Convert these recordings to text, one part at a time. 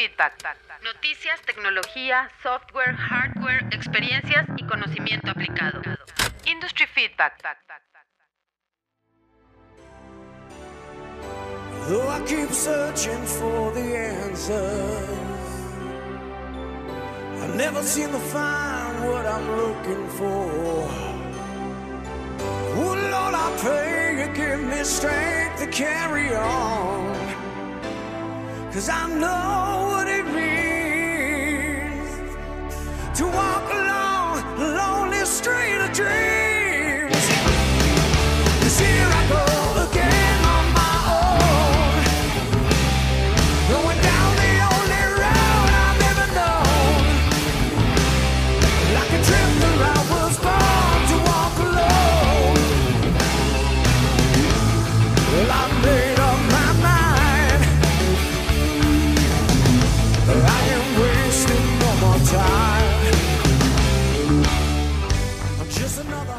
Feedback. Noticias, tecnología, software, hardware, experiencias y conocimiento aplicado. Industry Feedback. Though I keep searching for the answers, I never seem to find what I'm looking for. Oh Lord, I pray you give me strength to carry on. Cause I know what it means to walk along a lonely street of dreams.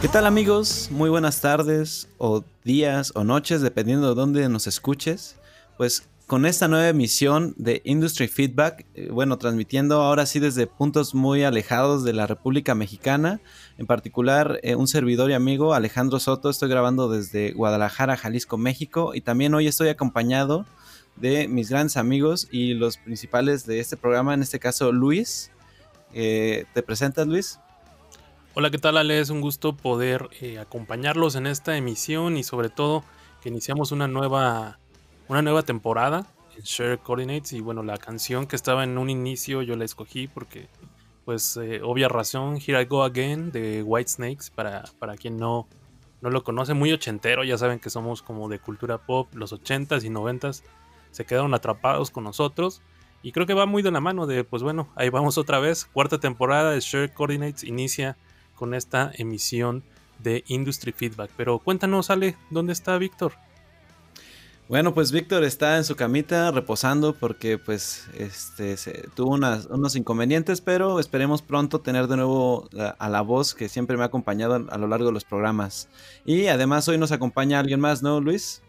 ¿Qué tal amigos? Muy buenas tardes o días o noches, dependiendo de dónde nos escuches. Pues con esta nueva emisión de Industry Feedback, eh, bueno, transmitiendo ahora sí desde puntos muy alejados de la República Mexicana, en particular eh, un servidor y amigo Alejandro Soto, estoy grabando desde Guadalajara, Jalisco, México, y también hoy estoy acompañado de mis grandes amigos y los principales de este programa, en este caso Luis. Eh, ¿Te presentas Luis? Hola, ¿qué tal Ale? Es un gusto poder eh, acompañarlos en esta emisión y sobre todo que iniciamos una nueva, una nueva temporada en Share Coordinates. Y bueno, la canción que estaba en un inicio yo la escogí porque pues eh, obvia razón, Here I Go Again de White Snakes, para, para quien no, no lo conoce, muy ochentero, ya saben que somos como de cultura pop, los ochentas y noventas se quedaron atrapados con nosotros. Y creo que va muy de la mano de, pues bueno, ahí vamos otra vez, cuarta temporada de Share Coordinates inicia con esta emisión de Industry Feedback. Pero cuéntanos, Ale, ¿dónde está Víctor? Bueno, pues Víctor está en su camita reposando porque pues este se, tuvo unas, unos inconvenientes, pero esperemos pronto tener de nuevo a, a, la voz que siempre me ha acompañado a, a lo largo de los programas. Y además hoy nos acompaña alguien más, ¿no, Luis?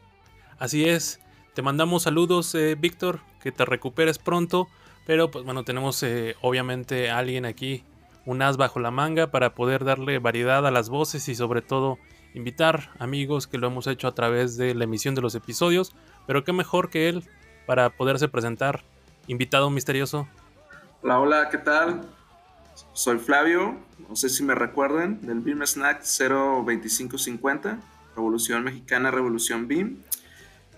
Así es. Te mandamos saludos, eh, Víctor, que te recuperes pronto. Pero pues bueno, tenemos eh, obviamente a alguien aquí, un as bajo la manga, para poder darle variedad a las voces y sobre todo invitar amigos que lo hemos hecho a través de la emisión de los episodios. Pero qué mejor que él para poderse presentar. Invitado misterioso. Hola, hola, ¿qué tal? Soy Flavio, no sé si me recuerden, del BIM Snack 02550, Revolución Mexicana, Revolución BIM.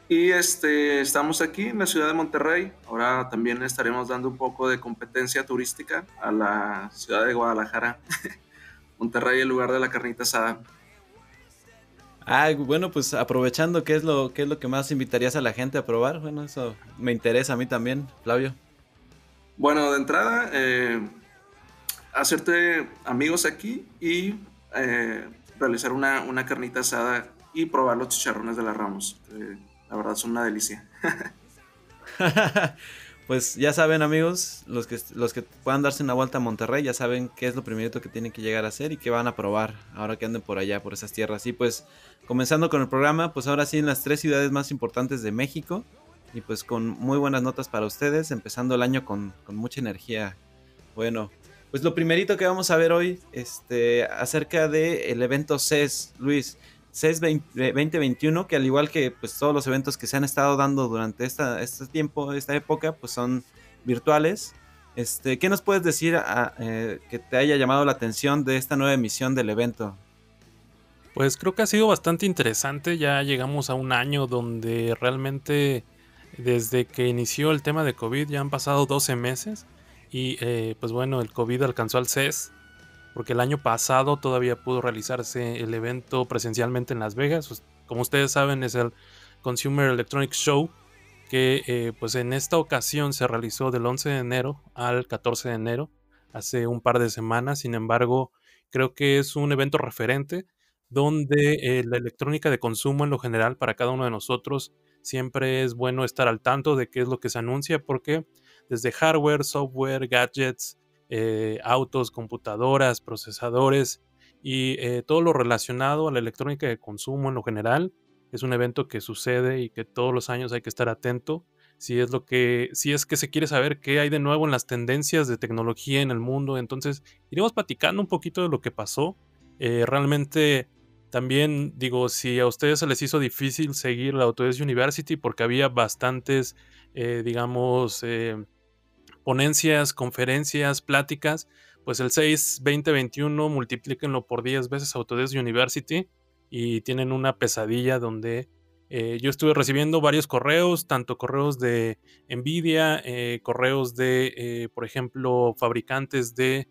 Y este, estamos aquí en la ciudad de Monterrey. Ahora también estaremos dando un poco de competencia turística a la ciudad de Guadalajara. Monterrey, el lugar de la carnita asada. Ah, bueno, pues aprovechando, ¿qué es lo, qué es lo que más invitarías a la gente a probar? Bueno, eso me interesa a mí también, Flavio. Bueno, de entrada, eh, hacerte amigos aquí y eh, realizar una, una, carnita asada y probar los chicharrones de la Ramos. Eh, la verdad son una delicia. pues ya saben amigos, los que, los que puedan darse una vuelta a Monterrey ya saben qué es lo primerito que tienen que llegar a hacer y qué van a probar ahora que anden por allá, por esas tierras. Y pues comenzando con el programa, pues ahora sí en las tres ciudades más importantes de México y pues con muy buenas notas para ustedes, empezando el año con, con mucha energía. Bueno, pues lo primerito que vamos a ver hoy, este, acerca del el evento CES, Luis. CES 2021, que al igual que pues, todos los eventos que se han estado dando durante esta, este tiempo, esta época, pues son virtuales. Este, ¿Qué nos puedes decir eh, que te haya llamado la atención de esta nueva emisión del evento? Pues creo que ha sido bastante interesante. Ya llegamos a un año donde realmente desde que inició el tema de COVID ya han pasado 12 meses. Y eh, pues bueno, el COVID alcanzó al CES porque el año pasado todavía pudo realizarse el evento presencialmente en Las Vegas. Pues, como ustedes saben, es el Consumer Electronics Show, que eh, pues en esta ocasión se realizó del 11 de enero al 14 de enero, hace un par de semanas. Sin embargo, creo que es un evento referente donde eh, la electrónica de consumo en lo general para cada uno de nosotros siempre es bueno estar al tanto de qué es lo que se anuncia, porque desde hardware, software, gadgets, eh, autos, computadoras, procesadores y eh, todo lo relacionado a la electrónica de consumo en lo general. Es un evento que sucede y que todos los años hay que estar atento si es lo que, si es que se quiere saber qué hay de nuevo en las tendencias de tecnología en el mundo. Entonces, iremos platicando un poquito de lo que pasó. Eh, realmente, también digo, si a ustedes se les hizo difícil seguir la Autodesk University porque había bastantes, digamos, ponencias, conferencias, pláticas, pues el 6, 20, 21, multiplíquenlo por 10 veces Autodesk University y tienen una pesadilla donde eh, yo estuve recibiendo varios correos, tanto correos de Nvidia, eh, correos de, eh, por ejemplo, fabricantes de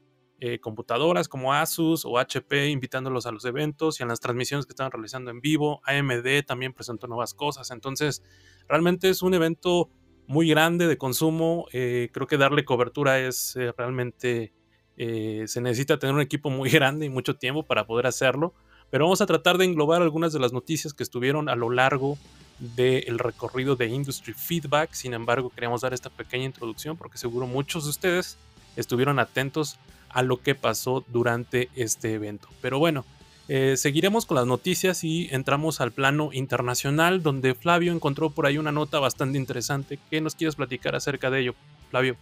computadoras como Asus o HP, invitándolos a los eventos y a las transmisiones que estaban realizando en vivo. AMD también presentó nuevas cosas. Entonces, realmente es un evento muy grande de consumo. creo que darle cobertura es realmente... se necesita tener un equipo muy grande y mucho tiempo para poder hacerlo pero vamos a tratar de englobar algunas de las noticias que estuvieron a lo largo del recorrido de Industry Feedback. Sin embargo, queríamos dar esta pequeña introducción porque seguro muchos de ustedes estuvieron atentos a lo que pasó durante este evento. Pero bueno, eh, seguiremos con las noticias y entramos al plano internacional donde Flavio encontró por ahí una nota bastante interesante. ¿Qué nos quieres platicar acerca de ello, Flavio?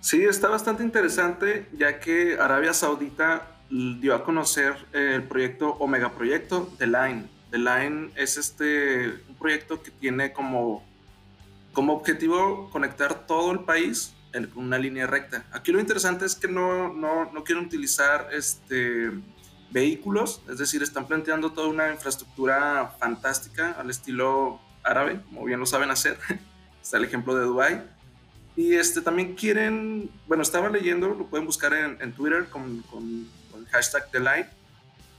Sí, está bastante interesante ya que Arabia Saudita dio a conocer el proyecto Omega Proyecto The Line. The Line es este, un proyecto que tiene como, como objetivo conectar todo el país en una línea recta. Aquí lo interesante es que no, no, no quieren utilizar este, vehículos, es decir, están planteando toda una infraestructura fantástica al estilo árabe, como bien lo saben hacer. Está el ejemplo de Dubai. Y este, también quieren, bueno, estaba leyendo, lo pueden buscar en, en Twitter con, con hashtag The Line,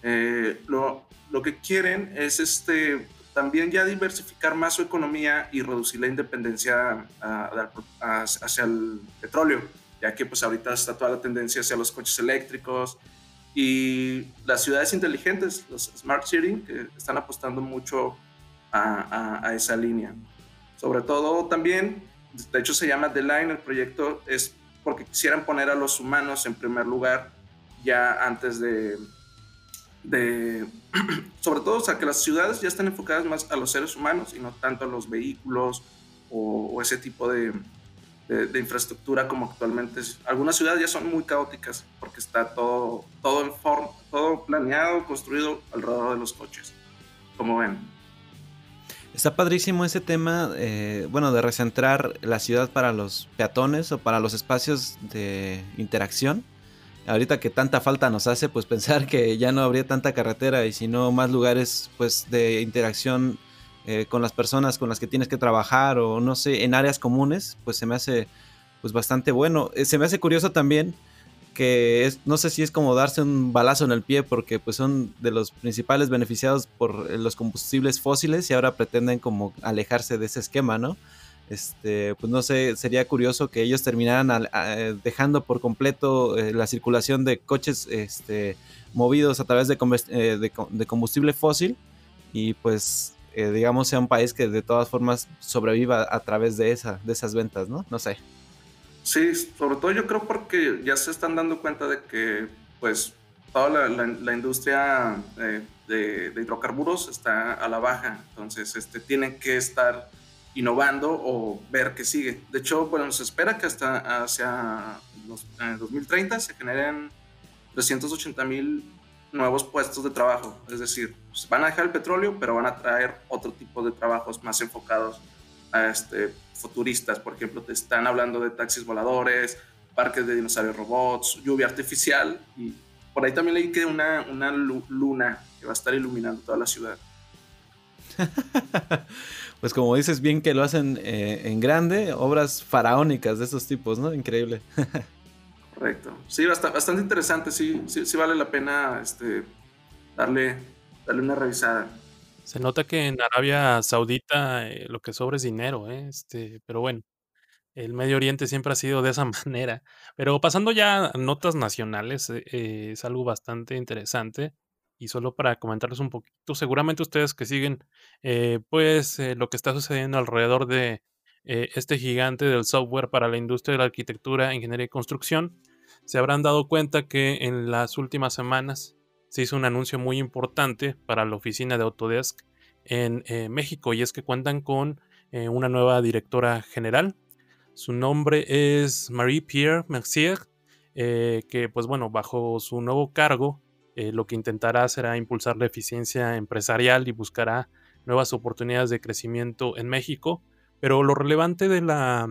eh, lo, lo, que quieren es este, también ya diversificar más su economía y reducir la independencia hacia el petróleo, ya que pues ahorita está toda la tendencia hacia los coches eléctricos y las ciudades inteligentes, los smart cities, que están apostando mucho a, a esa línea. Sobre todo también, de hecho se llama The Line, el proyecto es porque quisieran poner a los humanos en primer lugar ya antes de, de sobre todo, o sea, que las ciudades ya están enfocadas más a los seres humanos y no tanto a los vehículos o, ese tipo de, de, infraestructura como actualmente. Algunas ciudades ya son muy caóticas porque está todo, todo en forma, todo planeado, construido alrededor de los coches, como ven. Está padrísimo ese tema, eh, bueno, de recentrar la ciudad para los peatones o para los espacios de interacción ahorita que tanta falta nos hace, pues pensar que ya no habría tanta carretera y sino más lugares pues de interacción eh, con las personas con las que tienes que trabajar o no sé, en áreas comunes, pues se me hace pues bastante bueno. Eh, se me hace curioso también que es, no sé si es como darse un balazo en el pie porque pues son de los principales beneficiados por los combustibles fósiles y ahora pretenden como alejarse de ese esquema, ¿no? este, pues no sé, sería curioso que ellos terminaran dejando por completo eh, la circulación de coches este, movidos a través de, eh, combustible fósil y pues eh, digamos sea un país que de todas formas sobreviva a través de, esa, de esas ventas, ¿no? No sé. Sí, sobre todo yo creo porque ya se están dando cuenta de que pues toda la, industria de, de, hidrocarburos está a la baja, entonces este, tienen que estar innovando o ver qué sigue. De hecho, bueno, se espera que hasta hacia los, 2030 se generen 380 mil nuevos puestos de trabajo. Es decir, pues, van a dejar el petróleo, pero van a traer otro tipo de trabajos más enfocados a este, futuristas. Por ejemplo, te están hablando de taxis voladores, parques de dinosaurios robots, lluvia artificial y por ahí también leí que una, una luna que va a estar iluminando toda la ciudad. pues como dices bien que lo hacen eh, en grande, obras faraónicas de esos tipos, ¿no? Increíble. Correcto. Sí, bastante, interesante, sí, sí, vale la pena este, darle, darle una revisada. Se nota que en Arabia Saudita eh, lo que sobra es dinero, ¿eh? este, pero bueno, el Medio Oriente siempre ha sido de esa manera. Pero pasando ya a notas nacionales, eh, es algo bastante interesante y solo para comentarles un poquito, seguramente ustedes que siguen eh, pues eh, lo que está sucediendo alrededor de eh, este gigante del software para la industria de la arquitectura, ingeniería y construcción, se habrán dado cuenta que en las últimas semanas se hizo un anuncio muy importante para la oficina de Autodesk en México y es que cuentan con eh, una nueva directora general. Su nombre es Marie-Pierre Mercier, eh, que pues bueno, bajo su nuevo cargo, eh, lo que intentará será impulsar la eficiencia empresarial y buscará nuevas oportunidades de crecimiento en México. Pero lo relevante de la,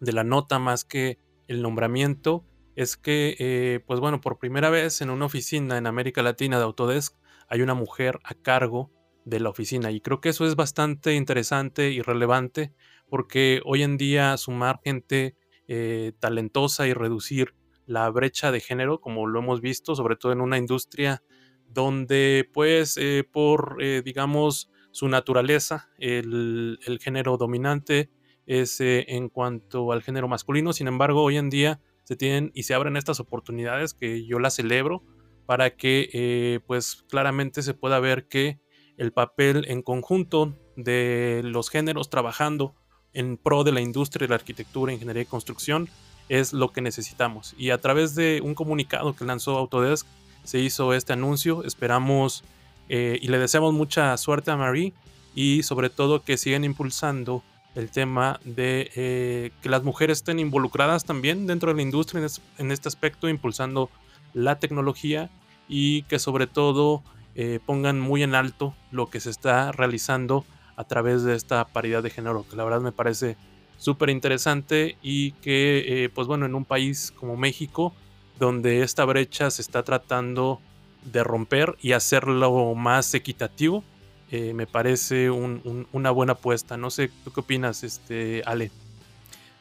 de la nota más que el nombramiento es que, eh, pues bueno, por primera vez en una oficina en América Latina de Autodesk hay una mujer a cargo de la oficina y creo que eso es bastante interesante y relevante porque hoy en día sumar gente eh, talentosa y reducir la brecha de género, como lo hemos visto, sobre todo en una industria donde pues eh, por, digamos, su naturaleza, el, el género dominante es en cuanto al género masculino, sin embargo, hoy en día se tienen y se abren estas oportunidades que yo las celebro para que eh, pues claramente se pueda ver que el papel en conjunto de los géneros trabajando en pro de la industria de la arquitectura, ingeniería y construcción es lo que necesitamos. Y a través de un comunicado que lanzó Autodesk se hizo este anuncio. Esperamos eh, y le deseamos mucha suerte a Marie y sobre todo que sigan impulsando el tema de eh, que las mujeres estén involucradas también dentro de la industria en, este aspecto, impulsando la tecnología y que sobre todo eh, pongan muy en alto lo que se está realizando a través de esta paridad de género, que la verdad me parece súper interesante y que, eh, pues bueno, en un país como México, donde esta brecha se está tratando de romper y hacerlo más equitativo, eh, me parece una buena apuesta. No sé, ¿tú qué opinas, este, Ale?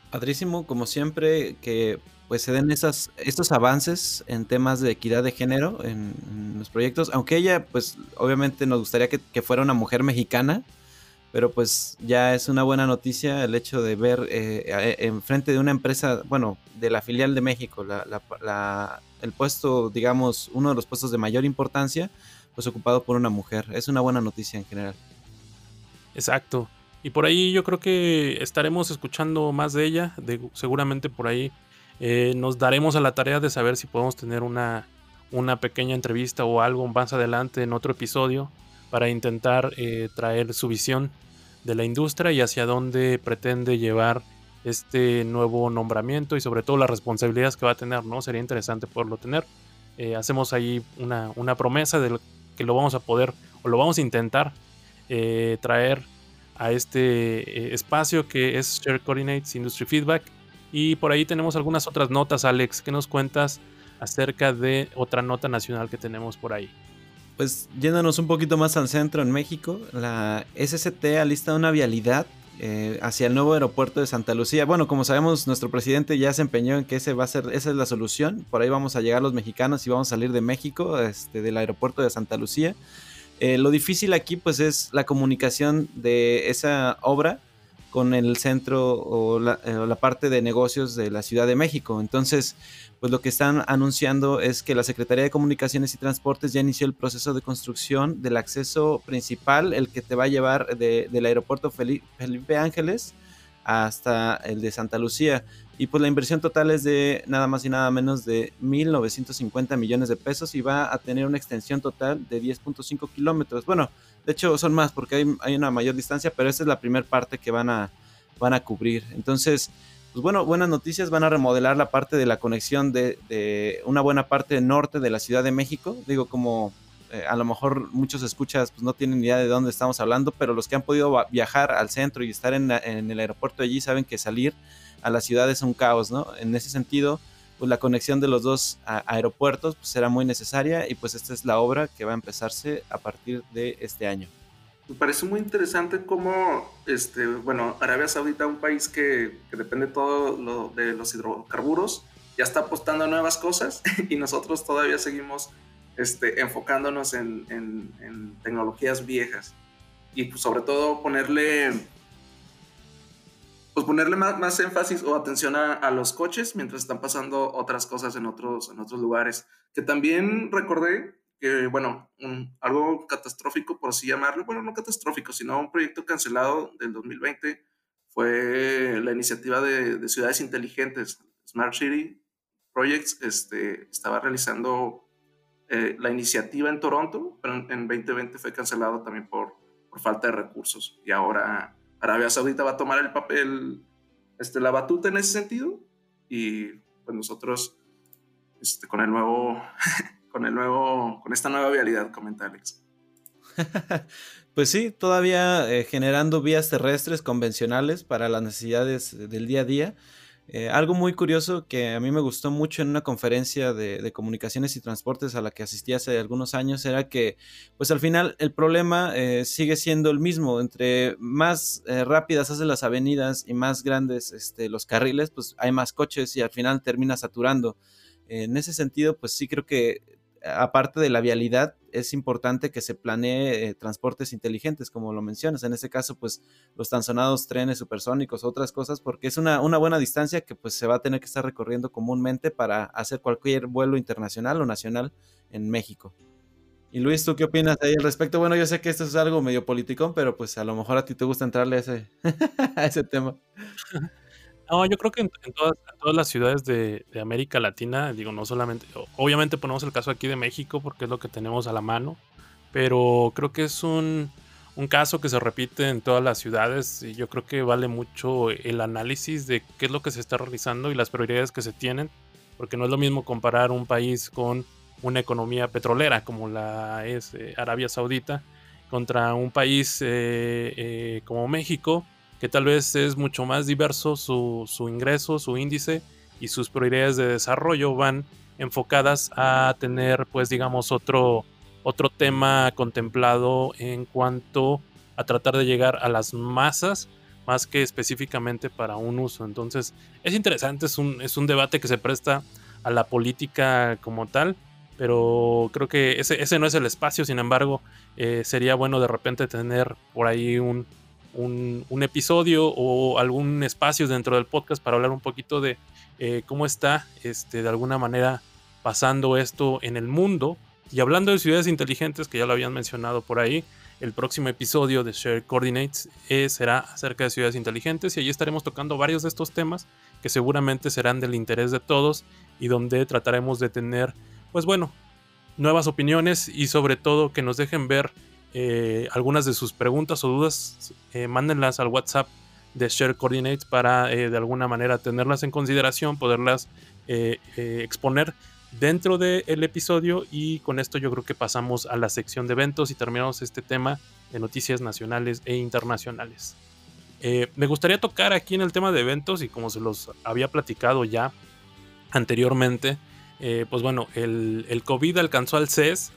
Padrísimo, como siempre, que pues se den esas, estos avances en temas de equidad de género en, los proyectos, aunque ella, pues obviamente nos gustaría que, fuera una mujer mexicana, pero pues ya es una buena noticia el hecho de ver eh, enfrente de una empresa, bueno, de la filial de México, el puesto, digamos, uno de los puestos de mayor importancia, pues ocupado por una mujer. Es una buena noticia en general. Exacto. Y por ahí yo creo que estaremos escuchando más de ella. De, seguramente por ahí eh, nos daremos a la tarea de saber si podemos tener una, una pequeña entrevista o algo más adelante en otro episodio para intentar eh, traer su visión de la industria y hacia dónde pretende llevar este nuevo nombramiento y sobre todo las responsabilidades que va a tener, ¿no? Sería interesante poderlo tener. Eh, hacemos ahí una, una promesa de que lo vamos a poder o lo vamos a intentar eh, traer a este eh, espacio que es Share Coordinates Industry Feedback. Y por ahí tenemos algunas otras notas, Alex. ¿Qué nos cuentas acerca de otra nota nacional que tenemos por ahí? Pues yéndonos un poquito más al centro en México, la SST alista una vialidad eh, hacia el nuevo aeropuerto de Santa Lucía. Bueno, como sabemos, nuestro presidente ya se empeñó en que ese va a ser, esa es la solución. Por ahí vamos a llegar los mexicanos y vamos a salir de México, este, del aeropuerto de Santa Lucía. Eh, lo difícil aquí, pues, es la comunicación de esa obra con el centro o la, eh, o la parte de negocios de la Ciudad de México. Entonces, pues lo que están anunciando es que la Secretaría de Comunicaciones y Transportes ya inició el proceso de construcción del acceso principal, el que te va a llevar del aeropuerto Felipe Ángeles hasta el de Santa Lucía. Y pues la inversión total es de nada más y nada menos de 1.950 millones de pesos y va a tener una extensión total de 10.5 kilómetros. Bueno, de hecho son más porque hay, una mayor distancia, pero esta es la primera parte que van a, van a cubrir. Entonces, pues bueno, buenas noticias, van a remodelar la parte de la conexión de, una buena parte norte de la Ciudad de México. Digo, como eh, a lo mejor muchos escuchas pues no tienen idea de dónde estamos hablando, pero los que han podido viajar al centro y estar en, el aeropuerto allí saben que salir a la ciudad es un caos, ¿no? En ese sentido, pues la conexión de los dos aeropuertos pues, será muy necesaria y pues esta es la obra que va a empezarse a partir de este año. Me parece muy interesante cómo, este, bueno, Arabia Saudita, un país que, que depende todo lo de los hidrocarburos, ya está apostando a nuevas cosas y nosotros todavía seguimos este, enfocándonos en, en, tecnologías viejas. Y pues, sobre todo ponerle pues ponerle más, más énfasis o atención a, a, los coches mientras están pasando otras cosas en otros, en otros lugares. Que también recordé que, bueno, algo catastrófico, por así llamarlo, bueno, no catastrófico, sino un proyecto cancelado del 2020 fue la iniciativa de, ciudades inteligentes, Smart City Projects, este, estaba realizando eh, la iniciativa en Toronto, pero en, 2020 fue cancelado también por, por falta de recursos y ahora Arabia Saudita va a tomar el papel, este, la batuta en ese sentido y pues nosotros este, con el nuevo, con el nuevo, con esta nueva vialidad, comenta Alex. pues sí, todavía eh, generando vías terrestres convencionales para las necesidades del día a día eh, algo muy curioso que a mí me gustó mucho en una conferencia de, comunicaciones y transportes a la que asistí hace algunos años era que, pues al final el problema eh, sigue siendo el mismo. Entre más eh, rápidas hacen las avenidas y más grandes este, los carriles, pues hay más coches y al final termina saturando. en ese sentido, pues sí creo que aparte de la vialidad, es importante que se planee eh, transportes inteligentes, como lo mencionas. En este caso, pues los tan sonados trenes supersónicos, otras cosas, porque es una, una, buena distancia que pues se va a tener que estar recorriendo comúnmente para hacer cualquier vuelo internacional o nacional en México. Y Luis, ¿tú qué opinas ahí al respecto? Bueno, yo sé que esto es algo medio politicón, pero pues a lo mejor a ti te gusta entrarle ese, a ese tema. No, yo creo que en, todas, las ciudades de, América Latina, digo, no solamente, obviamente ponemos el caso aquí de México porque es lo que tenemos a la mano, pero creo que es un, caso que se repite en todas las ciudades y yo creo que vale mucho el análisis de qué es lo que se está realizando y las prioridades que se tienen, porque no es lo mismo comparar un país con una economía petrolera como la es eh, Arabia Saudita contra un país eh, eh, como México que tal vez es mucho más diverso su, ingreso, su índice y sus prioridades de desarrollo van enfocadas a tener, pues digamos, otro, otro tema contemplado en cuanto a tratar de llegar a las masas más que específicamente para un uso. Entonces, es interesante, es un, es un debate que se presta a la política como tal, pero creo que ese, ese no es el espacio, sin embargo, eh, sería bueno de repente tener por ahí un, un, episodio o algún espacio dentro del podcast para hablar un poquito de eh, cómo está este, de alguna manera pasando esto en el mundo. Y hablando de ciudades inteligentes, que ya lo habían mencionado por ahí, el próximo episodio de Share Coordinates eh, será acerca de ciudades inteligentes y allí estaremos tocando varios de estos temas que seguramente serán del interés de todos y donde trataremos de tener, pues bueno, nuevas opiniones y sobre todo que nos dejen ver eh, algunas de sus preguntas o dudas, eh, mándenlas al WhatsApp de Share Coordinates para eh, de alguna manera tenerlas en consideración, poderlas exponer dentro del episodio y con esto yo creo que pasamos a la sección de eventos y terminamos este tema de noticias nacionales e internacionales. me gustaría tocar aquí en el tema de eventos y como se los había platicado ya anteriormente, pues bueno, el, el COVID alcanzó al CES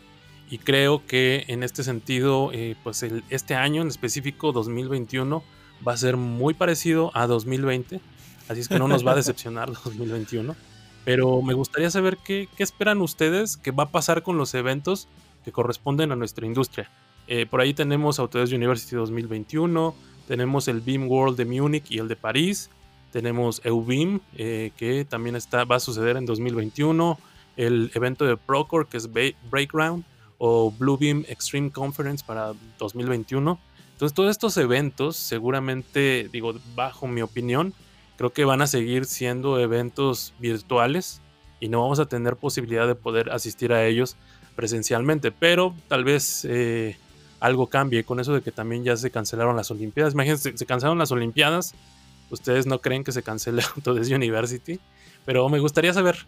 y creo que en este sentido, eh, pues este año en específico, 2021, va a ser muy parecido a 2020. Así es que no nos va a decepcionar 2021. Pero me gustaría saber qué, esperan ustedes que va a pasar con los eventos que corresponden a nuestra industria. Eh, por ahí tenemos Autodesk University 2021, tenemos el BIM World de Múnich y el de París, tenemos EUBIM, eh, que también está, va a suceder en 2021, el evento de Procore, que es Breakground, o Bluebeam Extreme Conference para 2021. Entonces todos estos eventos seguramente, digo, bajo mi opinión, creo que van a seguir siendo eventos virtuales y no vamos a tener posibilidad de poder asistir a ellos presencialmente, pero tal vez eh, algo cambie con eso de que también ya se cancelaron las Olimpiadas. Imagínense, se cancelaron las Olimpiadas, ustedes no creen que se cancele Autodesk University, pero me gustaría saber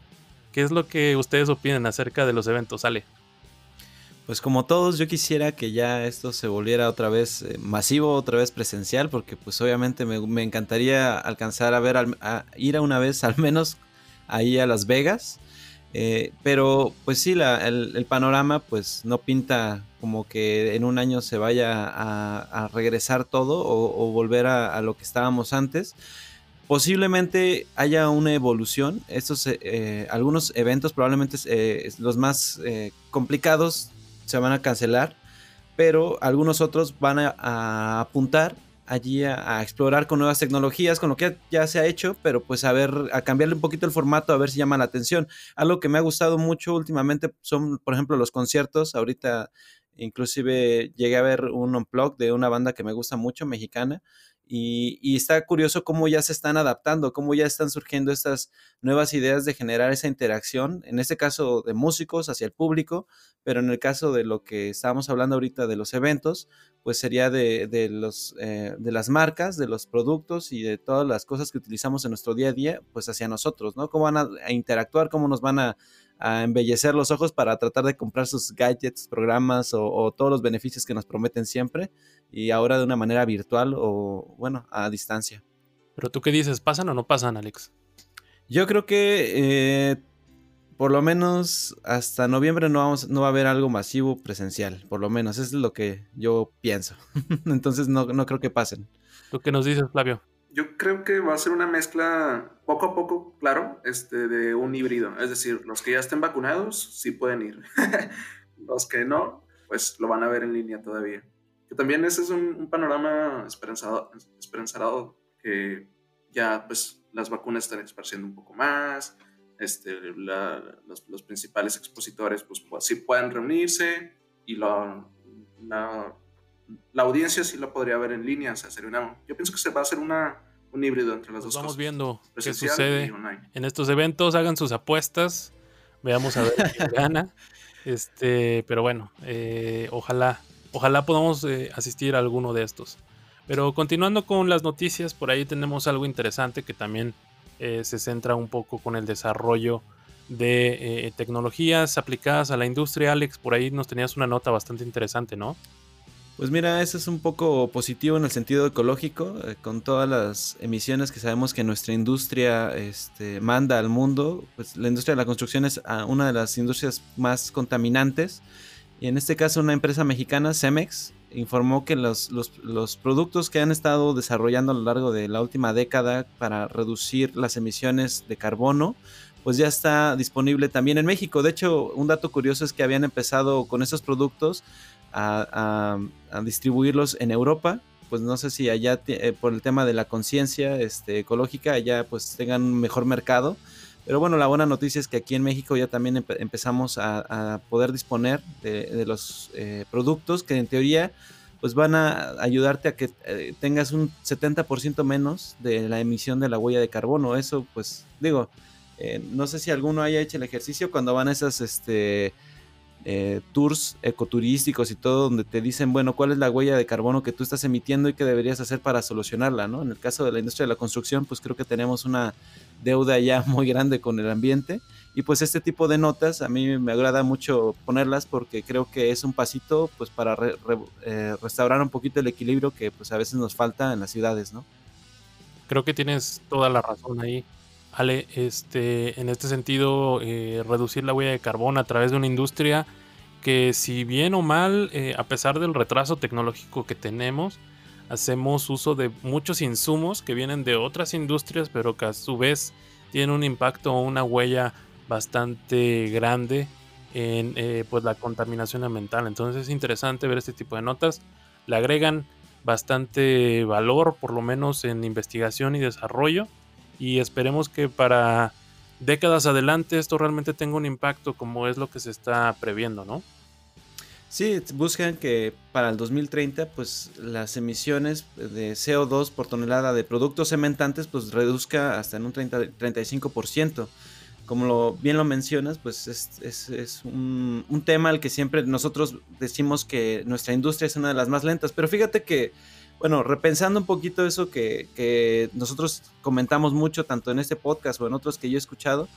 qué es lo que ustedes opinan acerca de los eventos, Ale. Pues como todos, yo quisiera que ya esto se volviera otra vez eh, masivo, otra vez presencial, porque pues obviamente me, encantaría alcanzar a ver, a ir a una vez al menos ahí a Las Vegas. Eh, pero pues sí, el, panorama pues no pinta como que en un año se vaya a, regresar todo o, volver a, lo que estábamos antes. Posiblemente haya una evolución. Estos eh, algunos eventos probablemente los más complicados se van a cancelar, pero algunos otros van a, apuntar allí a, explorar con nuevas tecnologías, con lo que ya se ha hecho, pero pues a ver, a cambiarle un poquito el formato, a ver si llama la atención. Algo que me ha gustado mucho últimamente son, por ejemplo, los conciertos. Ahorita inclusive llegué a ver un unplug de una banda que me gusta mucho, mexicana, y, está curioso cómo ya se están adaptando, cómo ya están surgiendo estas nuevas ideas de generar esa interacción, en este caso de músicos hacia el público, pero en el caso de lo que estábamos hablando ahorita de los eventos, pues sería de, de los, eh, de las marcas, de los productos y de todas las cosas que utilizamos en nuestro día a día, pues hacia nosotros, ¿no? Cómo van a, a interactuar, cómo nos van a, a, embellecer los ojos para tratar de comprar sus gadgets, programas o, o, todos los beneficios que nos prometen siempre y ahora de una manera virtual o, bueno, a distancia. Pero tú qué dices, ¿pasan o no pasan, Alex? Yo creo que eh, por lo menos hasta noviembre no, vamos, no va a haber algo masivo presencial, por lo menos, es lo que yo pienso. Entonces no, no creo que pasen. ¿Tú qué nos dices, Flavio? Yo creo que va a ser una mezcla poco a poco, claro, este, de un híbrido. Es decir, los que ya estén vacunados sí pueden ir. los que no, pues lo van a ver en línea todavía. Que también ese es un, un panorama esperanzado, esperanzado que ya pues las vacunas están esparciendo un poco más, este, la, los, los, principales expositores pues, pues sí pueden reunirse y la, la, la, audiencia sí lo podría ver en línea. O sea, sería una, yo pienso que se va a hacer una, un híbrido entre las dos vamos cosas. viendo qué sucede en estos eventos. Hagan sus apuestas. Veamos a ver quién gana. Este, pero bueno, eh, ojalá, ojalá podamos eh, asistir a alguno de estos. Pero continuando con las noticias, por ahí tenemos algo interesante que también eh, se centra un poco con el desarrollo de eh, tecnologías aplicadas a la industria. Alex, por ahí nos tenías una nota bastante interesante, ¿no? Pues mira, eso es un poco positivo en el sentido ecológico, eh, con todas las emisiones que sabemos que nuestra industria este, manda al mundo. Pues la industria de la construcción es ah, una de las industrias más contaminantes. Y en este caso una empresa mexicana, Cemex, informó que los, los, los, productos que han estado desarrollando a lo largo de la última década para reducir las emisiones de carbono, pues ya está disponible también en México. De hecho, un dato curioso es que habían empezado con esos productos a, distribuirlos en Europa. Pues no sé si allá, eh, por el tema de la conciencia este, ecológica, allá pues tengan un mejor mercado. Pero bueno, la buena noticia es que aquí en México ya también empe empezamos a, poder disponer de, de los eh, productos que en teoría pues van a ayudarte a que eh, tengas un 70% menos de la emisión de la huella de carbono. Eso pues digo, eh, no sé si alguno haya hecho el ejercicio cuando van a esas este, eh, tours ecoturísticos y todo, donde te dicen, bueno, cuál es la huella de carbono que tú estás emitiendo y qué deberías hacer para solucionarla, ¿no? En el caso de la industria de la construcción, pues creo que tenemos una deuda ya muy grande con el ambiente. Y pues este tipo de notas a mí me agrada mucho ponerlas porque creo que es un pasito pues para re, eh, restaurar un poquito el equilibrio que pues a veces nos falta en las ciudades, ¿no? Creo que tienes toda la razón ahí. Ale, este, en este sentido, eh, reducir la huella de carbono a través de una industria que si bien o mal, eh, a pesar del retraso tecnológico que tenemos, hacemos uso de muchos insumos que vienen de otras industrias, pero que a su vez tienen un impacto o una huella bastante grande en eh, pues la contaminación ambiental. Entonces es interesante ver este tipo de notas. Le agregan bastante valor, por lo menos en investigación y desarrollo y esperemos que para décadas adelante esto realmente tenga un impacto como es lo que se está previendo, ¿no? Sí, buscan que para el 2030 pues las emisiones de CO2 por tonelada de productos cementantes pues reduzca hasta en un 30, 35%. Como bien lo mencionas, pues es, un, tema al que siempre nosotros decimos que nuestra industria es una de las más lentas, pero fíjate que bueno, repensando un poquito eso que, que, nosotros comentamos mucho, tanto en este podcast o en otros que yo he escuchado,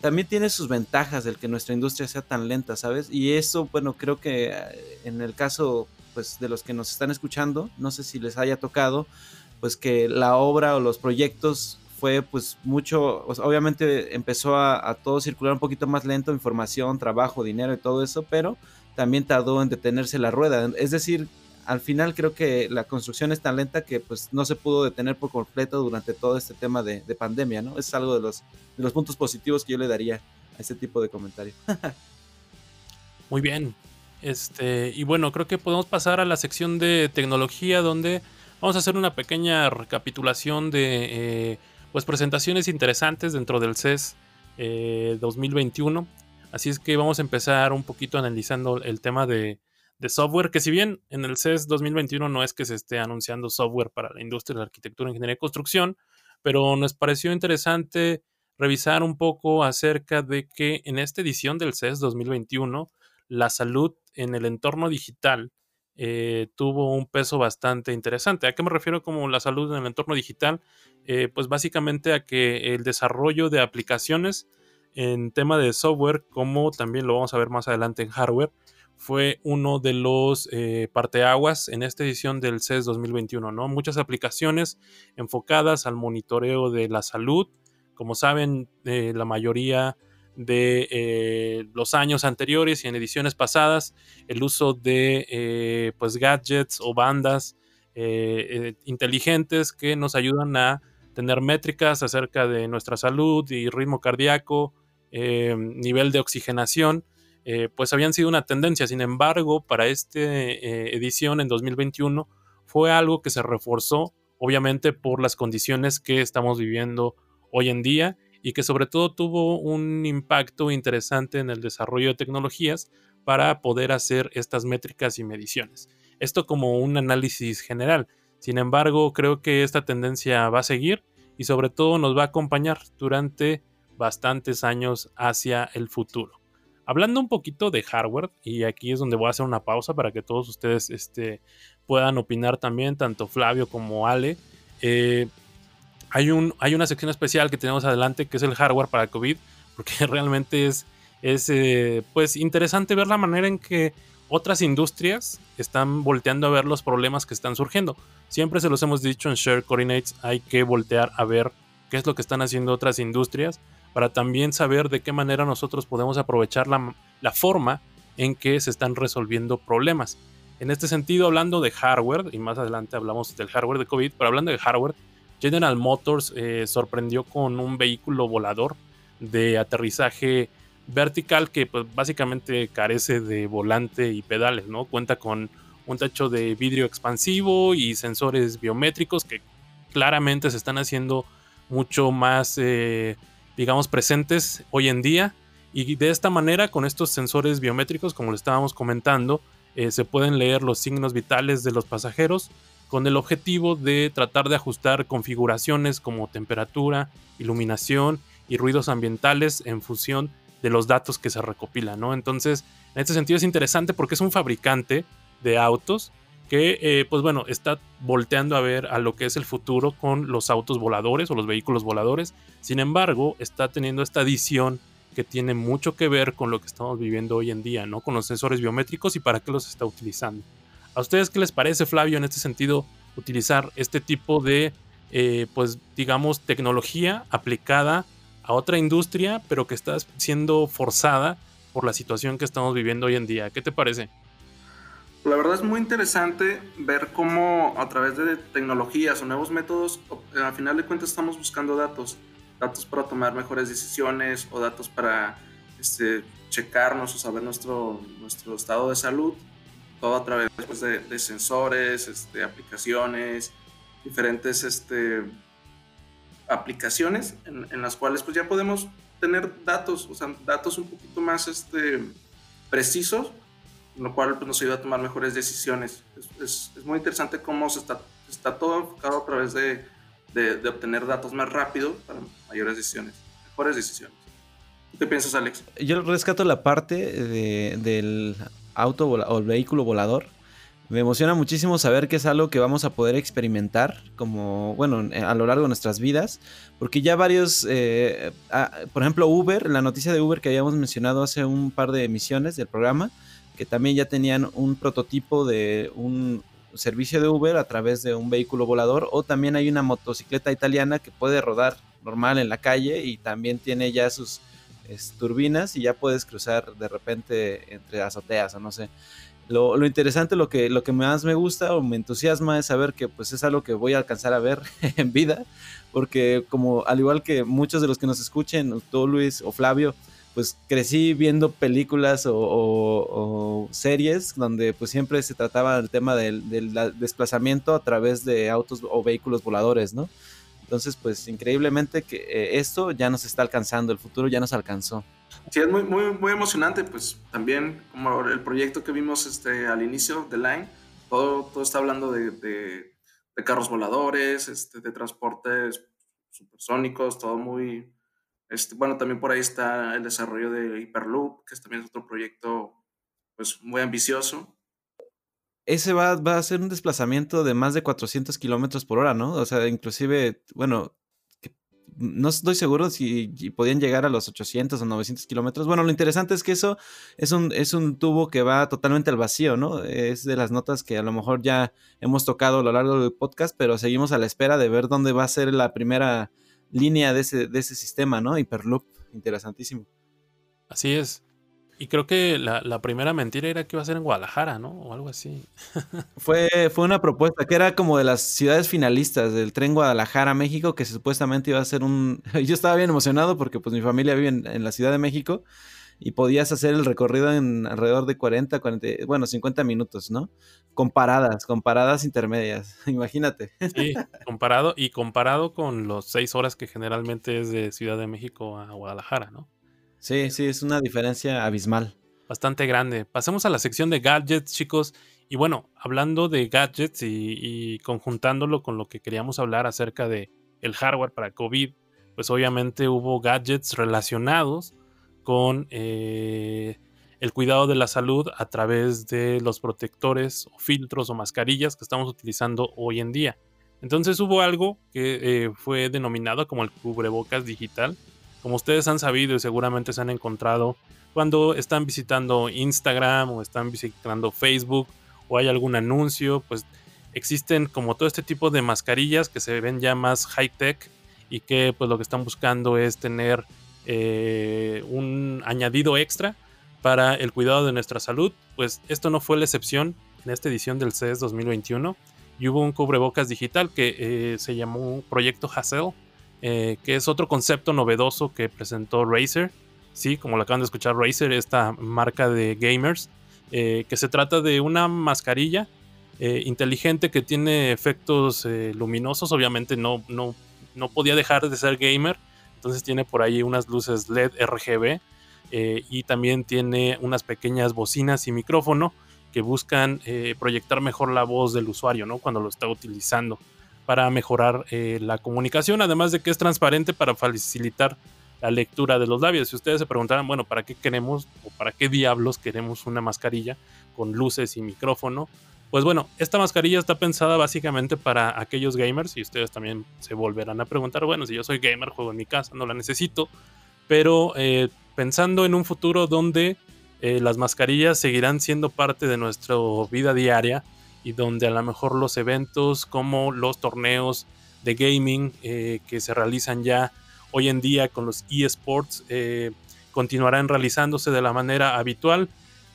también tiene sus ventajas del que nuestra industria sea tan lenta, ¿sabes? Y eso, bueno, creo que eh, en el caso pues, de los que nos están escuchando, no sé si les haya tocado, pues que la obra o los proyectos fue pues mucho, obviamente empezó a todo circular un poquito más lento, información, trabajo, dinero y todo eso, pero también tardó en detenerse la rueda. Es decir, al final creo que la construcción es tan lenta que pues no se pudo detener por completo durante todo este tema de, de pandemia, ¿no? Es algo de los, puntos positivos que yo le daría a este tipo de comentario. Muy bien. Este, y bueno, creo que podemos pasar a la sección de tecnología donde vamos a hacer una pequeña recapitulación de eh, pues presentaciones interesantes dentro del CES eh, 2021. Así es que vamos a empezar un poquito analizando el tema de, de software, que si bien en el CES 2021 no es que se esté anunciando software para la industria de la arquitectura, ingeniería y construcción, pero nos pareció interesante revisar un poco acerca de que en esta edición del CES 2021 la salud en el entorno digital eh, tuvo un peso bastante interesante. ¿A qué me refiero como la salud en el entorno digital? Eh, pues básicamente a que el desarrollo de aplicaciones en tema de software, como también lo vamos a ver más adelante en hardware, fue uno de los eh, parteaguas en esta edición del CES 2021, ¿no? Muchas aplicaciones enfocadas al monitoreo de la salud. Como saben, eh, la mayoría de eh, los años anteriores y en ediciones pasadas, el uso de pues gadgets o bandas inteligentes que nos ayudan a tener métricas acerca de nuestra salud y ritmo cardíaco, nivel de oxigenación eh, pues habían sido una tendencia. Sin embargo, para esta eh, edición en 2021 fue algo que se reforzó, obviamente, por las condiciones que estamos viviendo hoy en día y que sobre todo tuvo un impacto interesante en el desarrollo de tecnologías para poder hacer estas métricas y mediciones. Esto como un análisis general. Sin embargo, creo que esta tendencia va a seguir y sobre todo nos va a acompañar durante bastantes años hacia el futuro. Hablando un poquito de hardware, y aquí es donde voy a hacer una pausa para que todos ustedes este, puedan opinar también, tanto Flavio como Ale. Eh, hay, un, hay una sección especial que tenemos adelante que es el hardware para COVID, porque realmente es, es eh, pues interesante ver la manera en que otras industrias están volteando a ver los problemas que están surgiendo. Siempre se los hemos dicho en Share Coordinates, hay que voltear a ver qué es lo que están haciendo otras industrias para también saber de qué manera nosotros podemos aprovechar la, forma en que se están resolviendo problemas. En este sentido, hablando de hardware, y más adelante hablamos del hardware de COVID, pero hablando de hardware, General Motors eh, sorprendió con un vehículo volador de aterrizaje vertical que pues, básicamente carece de volante y pedales, ¿no? Cuenta con un techo de vidrio expansivo y sensores biométricos que claramente se están haciendo mucho más eh, digamos, presentes hoy en día. Y de esta manera, con estos sensores biométricos, como lo estábamos comentando, eh, se pueden leer los signos vitales de los pasajeros con el objetivo de tratar de ajustar configuraciones como temperatura, iluminación y ruidos ambientales en función de los datos que se recopilan, ¿no? Entonces, en este sentido es interesante porque es un fabricante de autos que, eh, pues bueno, está volteando a ver a lo que es el futuro con los autos voladores o los vehículos voladores. Sin embargo, está teniendo esta adición que tiene mucho que ver con lo que estamos viviendo hoy en día, ¿no? Con los sensores biométricos y para qué los está utilizando. ¿A ustedes qué les parece, Flavio, en este sentido, utilizar este tipo de, eh, pues, digamos, tecnología aplicada a otra industria, pero que está siendo forzada por la situación que estamos viviendo hoy en día? ¿Qué te parece? La verdad es muy interesante ver cómo a través de tecnologías o nuevos métodos, al final de cuentas estamos buscando datos, datos para tomar mejores decisiones o datos para este, checarnos o saber nuestro, nuestro estado de salud, todo a través pues, de, sensores, este, aplicaciones, diferentes este, aplicaciones en, en, las cuales pues ya podemos tener datos, o sea, datos un poquito más este, precisos lo cual pues, nos ayuda a tomar mejores decisiones. Es, es, muy interesante cómo se está, está todo enfocado a través de, de, obtener datos más rápido para mayores decisiones, mejores decisiones. ¿Qué piensas, Alex? Yo rescato la parte de, del auto o el vehículo volador. Me emociona muchísimo saber que es algo que vamos a poder experimentar como, bueno, a lo largo de nuestras vidas, porque ya varios, eh, por ejemplo, Uber, la noticia de Uber que habíamos mencionado hace un par de emisiones del programa, que también ya tenían un prototipo de un servicio de Uber a través de un vehículo volador o también hay una motocicleta italiana que puede rodar normal en la calle y también tiene ya sus turbinas y ya puedes cruzar de repente entre azoteas o no sé. Lo, interesante, lo que, lo que más me gusta o me entusiasma es saber que pues es algo que voy a alcanzar a ver en vida, porque como al igual que muchos de los que nos escuchen, tú Luis o Flavio, pues crecí viendo películas o, series donde pues siempre se trataba el tema del, desplazamiento a través de autos o vehículos voladores, ¿no? Entonces, pues increíblemente que eh, esto ya nos está alcanzando, el futuro ya nos alcanzó. Sí, es muy, muy, muy emocionante, pues también como el proyecto que vimos este, al inicio de Line, todo, todo está hablando de, de, de carros voladores, este, de transportes supersónicos, todo muy, este, bueno, también por ahí está el desarrollo de Hyperloop, que es también otro proyecto pues, muy ambicioso. ese va, a ser un desplazamiento de más de 400 kilómetros por hora, ¿no? O sea, inclusive, bueno, no estoy seguro si podían llegar a los 800 o 900 kilómetros. Bueno, lo interesante es que eso es es un tubo que va totalmente al vacío, ¿no? Es de las notas que a lo mejor ya hemos tocado a lo largo del podcast, pero seguimos a la espera de ver dónde va a ser la primera línea de ese, de ese sistema, ¿no? Hyperloop, interesantísimo. Así es. Y creo que la, la primera mentira era que iba a ser en Guadalajara, ¿no? O algo así. Fue, fue una propuesta que era como de las ciudades finalistas del tren Guadalajara, México, que supuestamente iba a ser un... Yo estaba bien emocionado porque pues mi familia vive en, en la Ciudad de México y podías hacer el recorrido en alrededor de 40, 40, bueno, 50 minutos, ¿no? Con paradas, con paradas intermedias, imagínate. Sí, comparado, y comparado con los seis horas que generalmente es de Ciudad de México a Guadalajara, ¿no? Sí, sí, es una diferencia abismal. Bastante grande. Pasemos a la sección de gadgets, chicos. Y bueno, hablando de gadgets y, y conjuntándolo con lo que queríamos hablar acerca de el hardware para COVID, pues obviamente hubo gadgets relacionados con eh, el cuidado de la salud a través de los protectores o filtros o mascarillas que estamos utilizando hoy en día. Entonces hubo algo que eh, fue denominado como el cubrebocas digital. Como ustedes han sabido y seguramente se han encontrado cuando están visitando Instagram o están visitando Facebook o hay algún anuncio, pues existen como todo este tipo de mascarillas que se ven ya más high tech y que pues lo que están buscando es tener eh, un añadido extra para el cuidado de nuestra salud. Pues esto no fue la excepción en esta edición del CES 2021 y hubo un cubrebocas digital que eh, se llamó Proyecto Hassel, eh, que es otro concepto novedoso que presentó Razer. Sí, como lo acaban de escuchar, Razer, esta marca de gamers, que se trata de una mascarilla inteligente que tiene efectos luminosos. Obviamente no, no, no podía dejar de ser gamer, entonces tiene por ahí unas luces LED RGB eh, y también tiene unas pequeñas bocinas y micrófono que buscan eh, proyectar mejor la voz del usuario, ¿no? Cuando lo está utilizando para mejorar eh, la comunicación, además de que es transparente para facilitar la lectura de los labios. Si ustedes se preguntaran, bueno, ¿para qué queremos o para qué diablos queremos una mascarilla con luces y micrófono? Pues bueno, esta mascarilla está pensada básicamente para aquellos gamers y ustedes también se volverán a preguntar, bueno, si yo soy gamer, juego en mi casa, no la necesito, pero eh, pensando en un futuro donde eh, las mascarillas seguirán siendo parte de nuestra vida diaria y donde a lo mejor los eventos como los torneos de gaming eh, que se realizan ya hoy en día con los eSports continuarán realizándose de la manera habitual,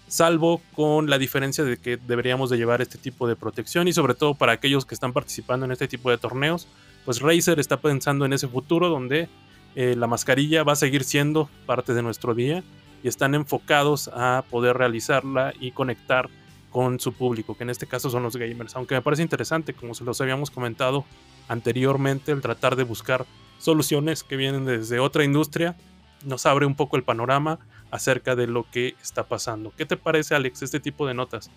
salvo con la diferencia de que deberíamos de llevar este tipo de protección y sobre todo para aquellos que están participando en este tipo de torneos, pues Razer está pensando en ese futuro donde eh, la mascarilla va a seguir siendo parte de nuestro día y están enfocados a poder realizarla y conectar con su público, que en este caso son los gamers. Aunque me parece interesante, como se los habíamos comentado anteriormente, el tratar de buscar soluciones que vienen desde otra industria nos abre un poco el panorama acerca de lo que está pasando. ¿Qué te parece, Alex, este tipo de notas?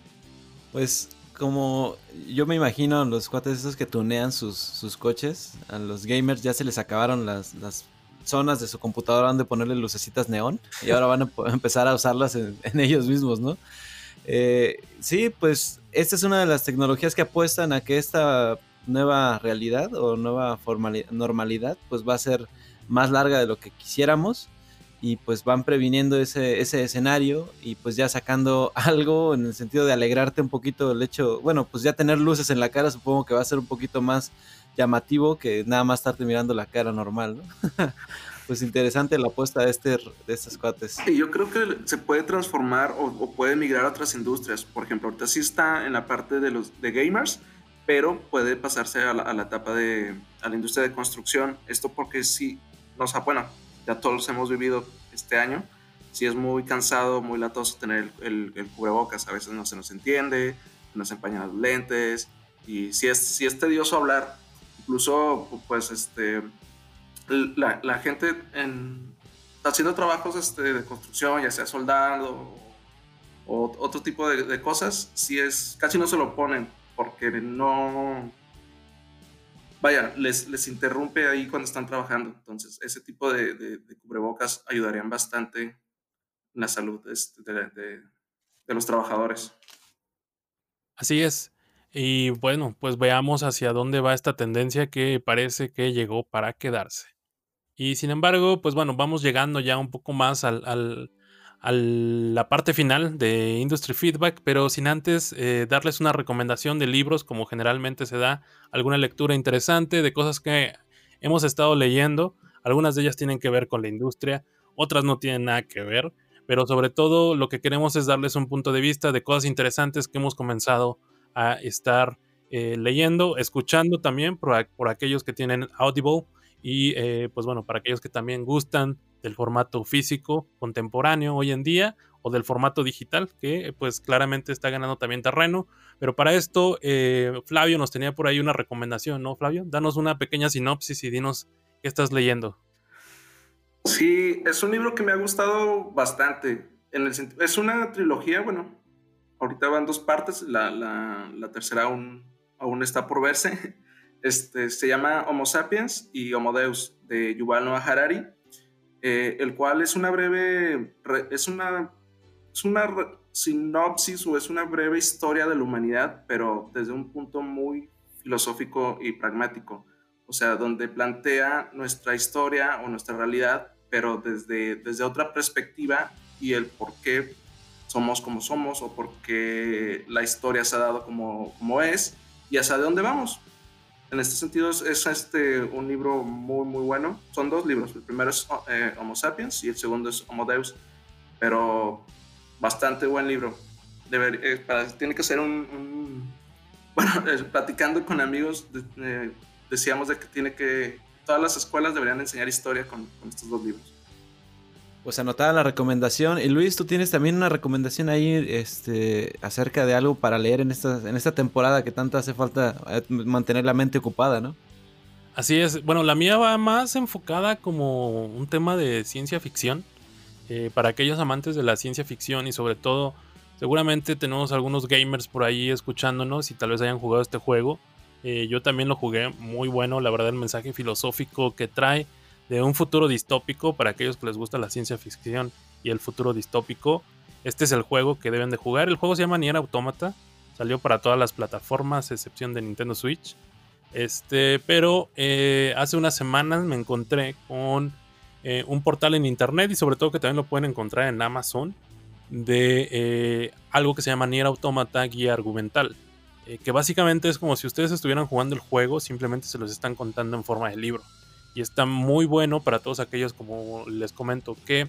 Pues como yo me imagino los cuates esos que tunean sus, sus coches, a los gamers ya se les acabaron las, las zonas de su computadora donde ponerle lucecitas neón y ahora van a empezar a usarlas en, en ellos mismos, ¿no? Eh, sí, pues esta es una de las tecnologías que apuestan a que esta nueva realidad o nueva normalidad pues va a ser más larga de lo que quisiéramos y pues van previniendo ese, ese escenario y pues ya sacando algo en el sentido de alegrarte un poquito el hecho, bueno, pues ya tener luces en la cara supongo que va a ser un poquito más llamativo que nada más estarte mirando la cara normal, ¿no? pues interesante la apuesta de, este, de estos cuates. Y yo creo que se puede transformar o, puede migrar a otras industrias. Por ejemplo, ahorita sí está en la parte de los de gamers, pero puede pasarse a la, etapa de a la industria de construcción. Esto porque sí, o sea, bueno, ya todos hemos vivido este año. Sí es muy cansado, muy latoso tener el, el- el cubrebocas. A veces no se nos entiende, nos empañan los lentes y sí es, sí es tedioso hablar. Incluso, pues, este, la, la gente en, haciendo trabajos este, de construcción, ya sea soldando o, o otro tipo de, de cosas, sí es, casi no se lo ponen porque no, vaya, les, les interrumpe ahí cuando están trabajando. Entonces, ese tipo de, de- cubrebocas ayudarían bastante en la salud este, de, los trabajadores. Así es. Y bueno, pues veamos hacia dónde va esta tendencia que parece que llegó para quedarse. Y sin embargo, pues bueno, vamos llegando ya un poco más al- a la parte final de Industry Feedback, pero sin antes eh, darles una recomendación de libros, como generalmente se da, alguna lectura interesante de cosas que hemos estado leyendo. Algunas de ellas tienen que ver con la industria, otras no tienen nada que ver, pero sobre todo lo que queremos es darles un punto de vista de cosas interesantes que hemos comenzado a estar eh, leyendo, escuchando también por, aquellos que tienen Audible y eh, pues bueno, para aquellos que también gustan del formato físico contemporáneo hoy en día o del formato digital que pues claramente está ganando también terreno. Pero para esto eh, Flavio nos tenía por ahí una recomendación, ¿no Flavio? Danos una pequeña sinopsis y dinos qué estás leyendo. Sí, es un libro que me ha gustado bastante. En el es una trilogía, bueno, ahorita van dos partes, la, la- la tercera aún, aún está por verse. Este, se llama Homo Sapiens y Homo Deus de Yuval Noah Harari, eh, el cual es una breve, re- es una, es una sinopsis o es una breve historia de la humanidad, pero desde un punto muy filosófico y pragmático o sea, donde plantea nuestra historia o nuestra realidad, pero desde, desde otra perspectiva y el por qué somos como somos o por qué la historia se ha dado como, como es y hacia dónde vamos. En este sentido es, es este, un libro muy, muy bueno. Son dos libros. El primero es eh, Homo Sapiens y el segundo es Homo Deus, pero bastante buen libro. Eh, tiene que ser un... bueno, platicando con amigos, eh, decíamos de que tiene que todas las escuelas deberían enseñar historia con estos dos libros. Pues anotada la recomendación. Y Luis, tú tienes también una recomendación ahí este, acerca de algo para leer en esta, en esta temporada que tanto hace falta eh, mantener la mente ocupada, ¿no? Así es. Bueno, la mía va más enfocada como un tema de ciencia ficción. eh, para aquellos amantes de la ciencia ficción y sobre todo, seguramente tenemos algunos gamers por ahí escuchándonos y tal vez hayan jugado este juego. Eh, yo también lo jugué, muy bueno, la verdad, el mensaje filosófico que trae de un futuro distópico para aquellos que les gusta la ciencia ficción y el futuro distópico. Este es el juego que deben de jugar. El juego se llama Nier Automata. Salió para todas las plataformas, excepción de Nintendo Switch. Este, pero eh, hace unas semanas me encontré con eh, un portal en internet y sobre todo que también lo pueden encontrar en Amazon de eh, algo que se llama Nier Automata Guía Argumental. que básicamente es como si ustedes estuvieran jugando el juego, simplemente se los están contando en forma de libro. Y está muy bueno para todos aquellos, como les comento, que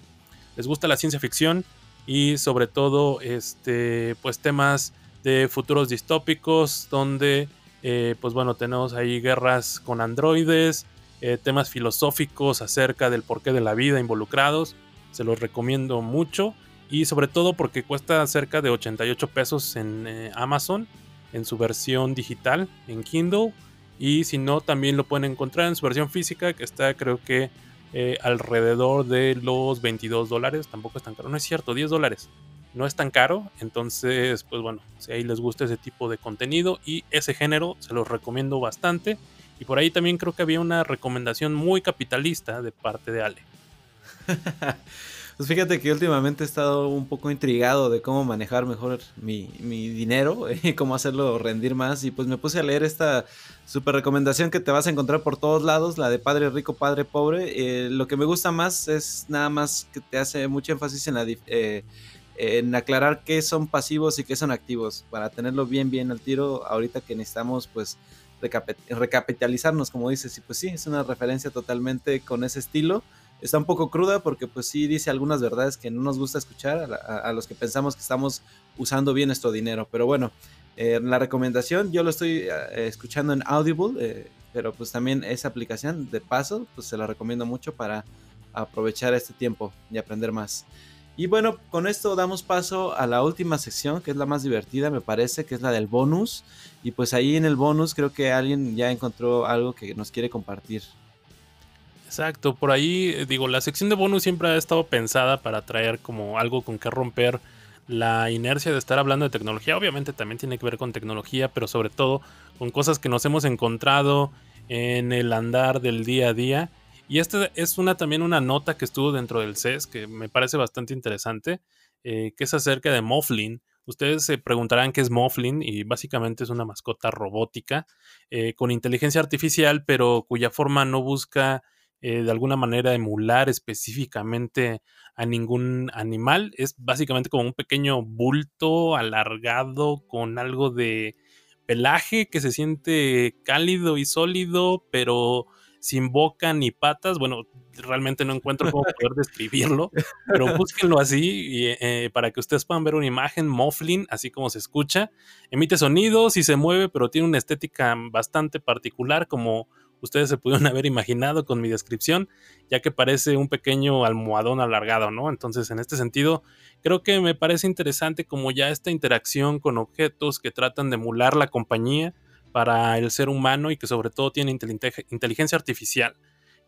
les gusta la ciencia ficción y sobre todo este, pues temas de futuros distópicos donde eh, pues bueno, tenemos ahí guerras con androides, eh, temas filosóficos acerca del porqué de la vida involucrados. Se los recomiendo mucho y sobre todo porque cuesta cerca de 88 pesos en eh, Amazon en su versión digital en Kindle y si no también lo pueden encontrar en su versión física que está creo que eh, alrededor de los 22 dólares. Tampoco es tan caro. No es cierto 10 dólares. No es tan caro. Entonces pues bueno si ahí les gusta ese tipo de contenido y ese género se los recomiendo bastante. Y por ahí también creo que había una recomendación muy capitalista de parte de Ale Pues fíjate que últimamente he estado un poco intrigado de cómo manejar mejor mi, mi dinero y cómo hacerlo rendir más. Y pues me puse a leer esta super recomendación que te vas a encontrar por todos lados, la de Padre Rico, Padre Pobre. Eh, lo que me gusta más es nada más que te hace mucho énfasis en, la, eh, en aclarar qué son pasivos y qué son activos, para tenerlo bien, bien al tiro ahorita que necesitamos pues recapi- recapitalizarnos, como dices. Y pues sí, es una referencia totalmente con ese estilo está un poco cruda porque pues sí dice algunas verdades que no nos gusta escuchar a, los que pensamos que estamos usando bien nuestro dinero. Pero bueno, eh, la recomendación yo lo estoy eh, escuchando en Audible, eh, pero pues también esa aplicación de paso, pues se la recomiendo mucho para aprovechar este tiempo y aprender más. Y bueno, con esto damos paso a la última sección, que es la más divertida, me parece, que es la del bonus. Y pues ahí en el bonus creo que alguien ya encontró algo que nos quiere compartir. Exacto, por ahí eh, digo, la sección de bonus siempre ha estado pensada para traer como algo con que romper la inercia de estar hablando de tecnología. Obviamente también tiene que ver con tecnología, pero sobre todo con cosas que nos hemos encontrado en el andar del día a día. Y esta es una también una nota que estuvo dentro del CES que me parece bastante interesante, eh, que es acerca de Moflin, Ustedes se preguntarán qué es Moflin y básicamente es una mascota robótica eh, con inteligencia artificial, pero cuya forma no busca eh, de alguna manera emular específicamente a ningún animal. Es básicamente como un pequeño bulto alargado con algo de pelaje que se siente cálido y sólido, pero sin boca ni patas. Bueno, realmente no encuentro cómo poder describirlo, pero búsquenlo así eh, para que ustedes puedan ver una imagen Moflin, así como se escucha. Emite sonidos y se mueve, pero tiene una estética bastante particular, como ustedes se pudieron haber imaginado con mi descripción, ya que parece un pequeño almohadón alargado, ¿no? Entonces, en este sentido, creo que me parece interesante como ya esta interacción con objetos que tratan de emular la compañía para el ser humano y que sobre todo tiene inteligencia artificial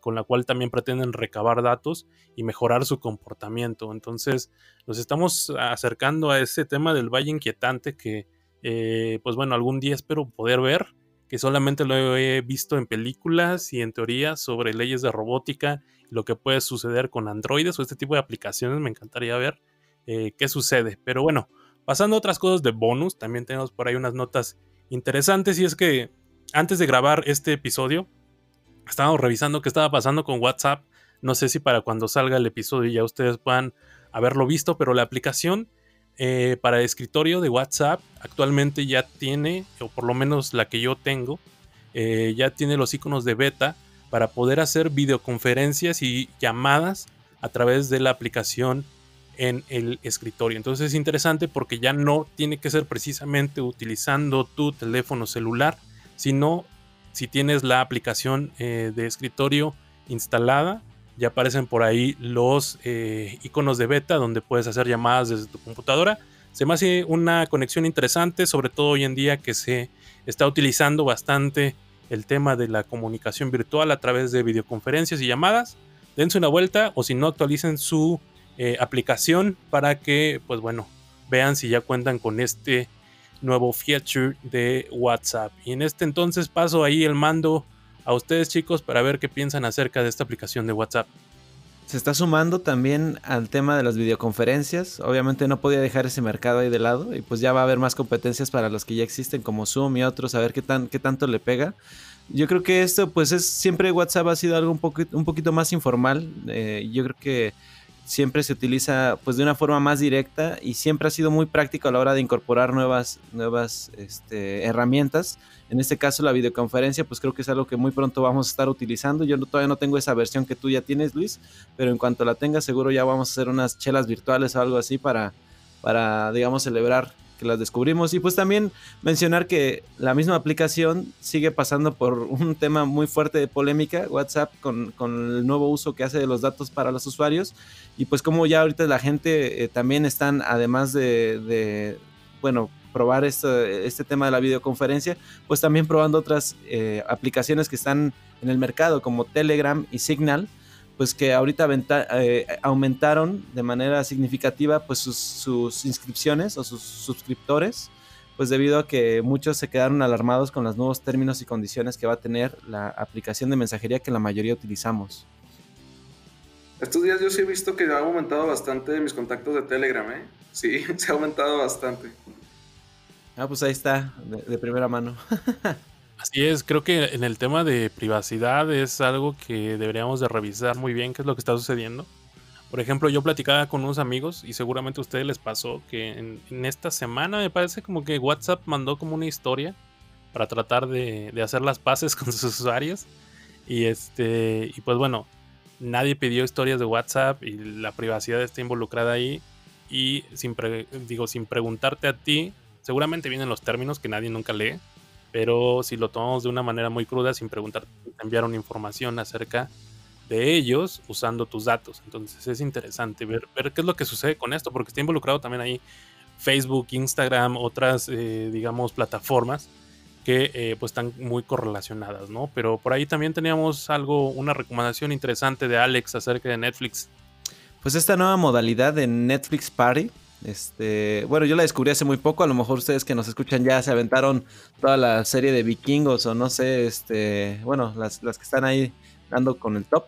con la cual también pretenden recabar datos y mejorar su comportamiento. Entonces nos estamos acercando a ese tema del valle inquietante que, eh, pues bueno, algún día espero poder ver, que solamente lo he visto en películas y en teorías sobre leyes de robótica lo que puede suceder con androides o este tipo de aplicaciones. Me encantaría ver eh, qué sucede. Pero bueno, pasando a otras cosas de bonus, también tenemos por ahí unas notas interesantes y es que antes de grabar este episodio, estábamos revisando qué estaba pasando con WhatsApp. No sé si para cuando salga el episodio ya ustedes puedan haberlo visto, pero la aplicación eh, para escritorio de WhatsApp actualmente ya tiene, o por lo menos la que yo tengo, eh, ya tiene los iconos de beta para poder hacer videoconferencias y llamadas a través de la aplicación en el escritorio. Entonces es interesante porque ya no tiene que ser precisamente utilizando tu teléfono celular, sino si tienes la aplicación eh, de escritorio instalada, ya aparecen por ahí los eh, iconos de beta donde puedes hacer llamadas desde tu computadora. Se me hace una conexión interesante, sobre todo hoy en día que se está utilizando bastante el tema de la comunicación virtual a través de videoconferencias y llamadas. Dense una vuelta o si no actualicen su eh, aplicación para que, pues bueno, vean si ya cuentan con este nuevo feature de WhatsApp. Y en este entonces paso ahí el mando a ustedes chicos para ver qué piensan acerca de esta aplicación de WhatsApp. Se está sumando también al tema de las videoconferencias. Obviamente no podía dejar ese mercado ahí de lado y pues ya va a haber más competencias para los que ya existen como Zoom y otros, a ver qué, tan, qué tanto le pega. Yo creo que esto pues es siempre WhatsApp ha sido algo un, un poquito más informal. Eh, yo creo que siempre se utiliza pues de una forma más directa y siempre ha sido muy práctico a la hora de incorporar nuevas, nuevas este, herramientas. En este caso la videoconferencia pues creo que es algo que muy pronto vamos a estar utilizando. Yo todavía no tengo esa versión que tú ya tienes Luis, pero en cuanto la tenga seguro ya vamos a hacer unas chelas virtuales o algo así para, para digamos celebrar que las descubrimos. Y pues también mencionar que la misma aplicación sigue pasando por un tema muy fuerte de polémica, WhatsApp, con, con el nuevo uso que hace de los datos para los usuarios. Y pues como ya ahorita la gente eh, también están, además de, de bueno, probar este, este, tema de la videoconferencia, pues también probando otras eh, aplicaciones que están en el mercado como Telegram y Signal pues que ahorita eh, aumentaron de manera significativa pues sus, inscripciones o sus suscriptores, pues debido a que muchos se quedaron alarmados con los nuevos términos y condiciones que va a tener la aplicación de mensajería que la mayoría utilizamos. Estos días yo sí he visto que ha aumentado bastante mis contactos de Telegram, ¿eh? Sí, se ha aumentado bastante. Ah, pues ahí está, de primera mano. Así es, creo que en el tema de privacidad es algo que deberíamos de revisar muy bien qué es lo que está sucediendo. Por ejemplo, yo platicaba con unos amigos y seguramente a ustedes les pasó que en, esta semana me parece como que WhatsApp mandó como una historia para tratar de, hacer las paces con sus usuarios. Y este, y pues bueno, nadie pidió historias de WhatsApp y la privacidad está involucrada ahí. Y sin, digo, sin preguntarte a ti, seguramente vienen los términos que nadie nunca lee pero si lo tomamos de una manera muy cruda, sin preguntar, te enviaron información acerca de ellos usando tus datos. Entonces es interesante ver, qué es lo que sucede con esto, porque está involucrado también ahí Facebook, Instagram, otras, eh, digamos, plataformas que eh, pues están muy correlacionadas, ¿no? Pero por ahí también teníamos algo, una recomendación interesante de Alex acerca de Netflix. Pues esta nueva modalidad de Netflix Party, este, bueno, yo la descubrí hace muy poco. A lo mejor ustedes que nos escuchan ya se aventaron toda la serie de vikingos o no sé, este, bueno, las, que están ahí dando con el top.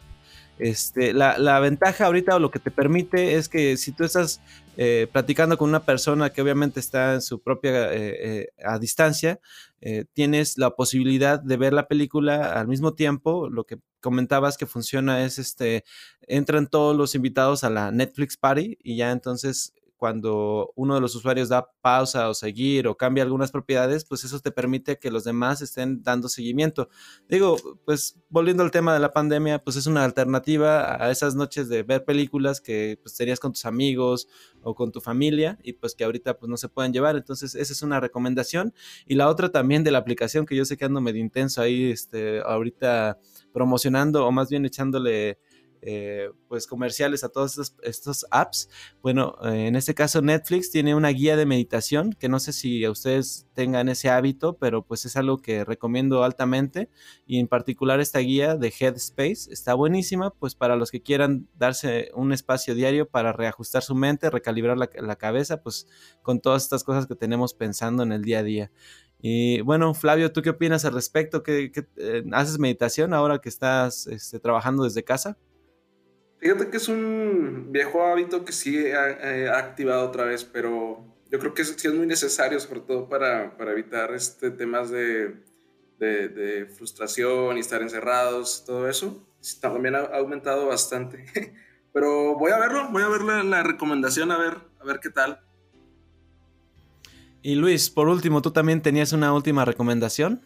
Este, la, la, ventaja ahorita o lo que te permite es que si tú estás eh, platicando con una persona que obviamente está en su propia eh, eh, a distancia, eh, tienes la posibilidad de ver la película al mismo tiempo. Lo que comentabas que funciona es este, entran todos los invitados a la Netflix Party y ya entonces cuando uno de los usuarios da pausa o seguir o cambia algunas propiedades, pues eso te permite que los demás estén dando seguimiento. Digo, pues volviendo al tema de la pandemia, pues es una alternativa a esas noches de ver películas que pues tenías con tus amigos o con tu familia y pues que ahorita pues no se pueden llevar. Entonces esa es una recomendación. Y la otra también de la aplicación que yo sé que ando medio intenso ahí, este, ahorita promocionando o más bien echándole eh, pues comerciales a todos estos, estos apps. Bueno, eh, en este caso Netflix tiene una guía de meditación que no sé si a ustedes tengan ese hábito, pero pues es algo que recomiendo altamente y en particular esta guía de Headspace está buenísima pues para los que quieran darse un espacio diario para reajustar su mente, recalibrar la, cabeza pues con todas estas cosas que tenemos pensando en el día a día. Y bueno, Flavio, ¿tú qué opinas al respecto? ¿Qué, qué eh, haces meditación ahora que estás este, trabajando desde casa? Fíjate que es un viejo hábito que sí ha, eh, ha activado otra vez, pero yo creo que sí es muy necesario, sobre todo para, para evitar este, temas de, de, de, frustración y estar encerrados, todo eso. También ha, aumentado bastante. Pero voy a verlo, voy a ver la, la recomendación, a ver, a ver qué tal. Y Luis, por último, ¿tú también tenías una última recomendación?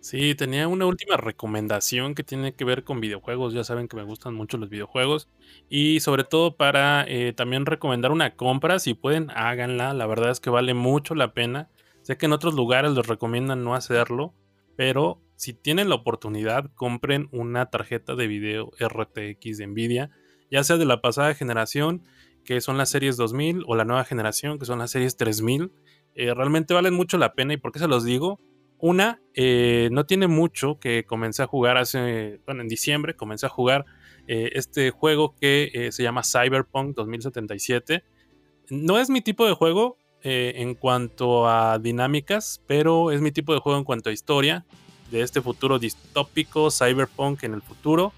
Sí, tenía una última recomendación que tiene que ver con videojuegos. Ya saben que me gustan mucho los videojuegos. Y sobre todo para eh, también recomendar una compra. Si pueden, háganla. La verdad es que vale mucho la pena. Sé que en otros lugares les recomiendan no hacerlo. Pero si tienen la oportunidad, compren una tarjeta de video RTX de Nvidia. Ya sea de la pasada generación, que son las series 2000, o la nueva generación, que son las series 3000. Eh, realmente valen mucho la pena. ¿Y por qué se los digo? Una, eh, no tiene mucho que comencé a jugar hace, bueno, en diciembre comencé a jugar eh, este juego que eh, se llama Cyberpunk 2077. No es mi tipo de juego en cuanto a dinámicas, pero es mi tipo de juego en cuanto a historia de este futuro distópico, Cyberpunk en el futuro.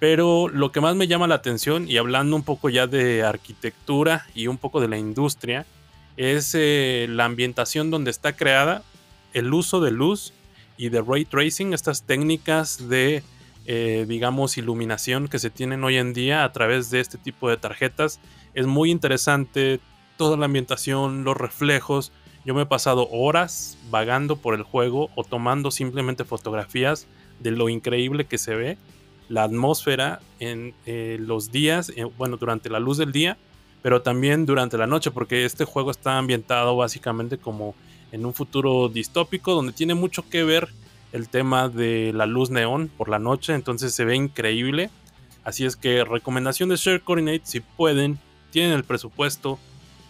Pero lo que más me llama la atención, y hablando un poco ya de arquitectura y un poco de la industria, es la ambientación donde está creada el uso de luz y de ray tracing, estas técnicas de, eh, digamos, iluminación que se tienen hoy en día a través de este tipo de tarjetas. Es muy interesante toda la ambientación, los reflejos. Yo me he pasado horas vagando por el juego o tomando simplemente fotografías de lo increíble que se ve la atmósfera en eh, los días, eh, bueno, durante la luz del día, pero también durante la noche, porque este juego está ambientado básicamente como en un futuro distópico donde tiene mucho que ver el tema de la luz neón por la noche, entonces se ve increíble. Así es que recomendación de Share Coordinate, si pueden, tienen el presupuesto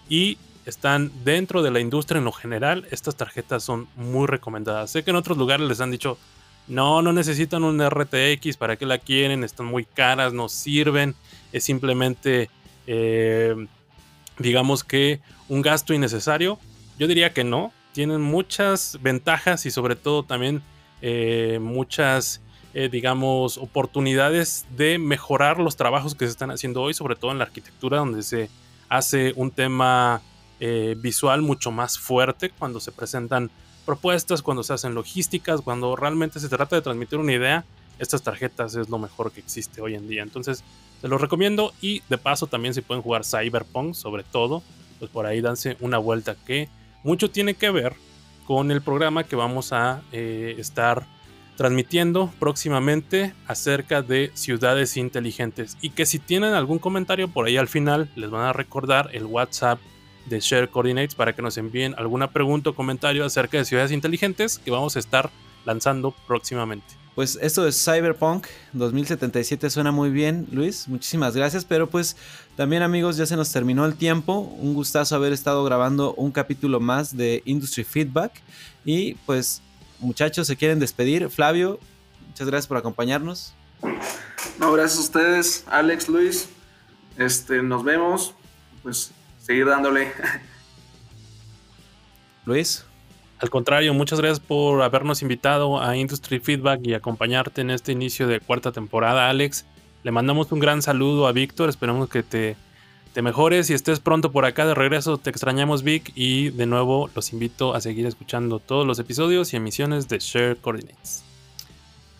y están dentro de la industria en lo general, estas tarjetas son muy recomendadas. Sé que en otros lugares les han dicho, no, no necesitan un RTX, ¿para qué la quieren? Están muy caras, no sirven, es simplemente, eh, digamos que un gasto innecesario. Yo diría que no, tienen muchas ventajas y sobre todo también eh, muchas, eh, digamos, oportunidades de mejorar los trabajos que se están haciendo hoy, sobre todo en la arquitectura, donde se hace un tema eh, visual mucho más fuerte cuando se presentan propuestas, cuando se hacen logísticas, cuando realmente se trata de transmitir una idea. Estas tarjetas es lo mejor que existe hoy en día. Entonces, se los recomiendo y de paso también si pueden jugar Cyberpunk, sobre todo, pues por ahí danse una vuelta que mucho tiene que ver con el programa que vamos a eh, estar transmitiendo próximamente acerca de ciudades inteligentes y que si tienen algún comentario por ahí al final les van a recordar el WhatsApp de Share Coordinates para que nos envíen alguna pregunta o comentario acerca de ciudades inteligentes que vamos a estar lanzando próximamente. Pues esto de Cyberpunk 2077 suena muy bien, Luis. Muchísimas gracias. Pero pues también amigos, ya se nos terminó el tiempo. Un gustazo haber estado grabando un capítulo más de Industry Feedback. Y pues muchachos, se quieren despedir. Flavio, muchas gracias por acompañarnos. No, gracias a ustedes, Alex, Luis. Este, nos vemos. Pues seguir dándole. Luis. Al contrario, muchas gracias por habernos invitado a Industry Feedback y acompañarte en este inicio de cuarta temporada, Alex. Le mandamos un gran saludo a Víctor, esperamos que te, te mejores y estés pronto por acá de regreso. Te extrañamos Vic y de nuevo los invito a seguir escuchando todos los episodios y emisiones de Share Coordinates.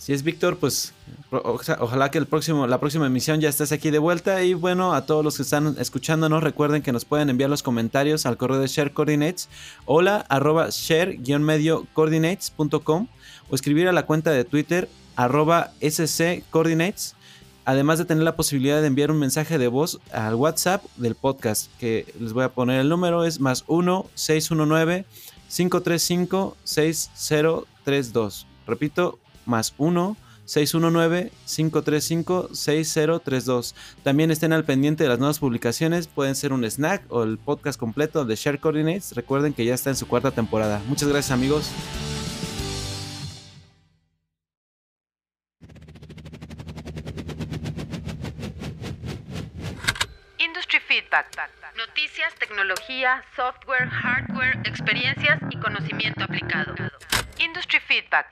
Si es Víctor, pues ojalá que el próximo, la próxima emisión ya estés aquí de vuelta. Y bueno, a todos los que están escuchándonos, recuerden que nos pueden enviar los comentarios al correo de Share Coordinates, hola arroba share-medio coordinates.com o escribir a la cuenta de Twitter arroba sc coordinates. Además de tener la posibilidad de enviar un mensaje de voz al WhatsApp del podcast, que les voy a poner el número, es más 1 619 535 6032. Repito, más 1 619-535-6032. También estén al pendiente de las nuevas publicaciones. Pueden ser un snack o el podcast completo de Share Coordinates. Recuerden que ya está en su cuarta temporada. Muchas gracias amigos. Industry Feedback. Noticias, tecnología, software, hardware, experiencias y conocimiento aplicado. Industry Feedback.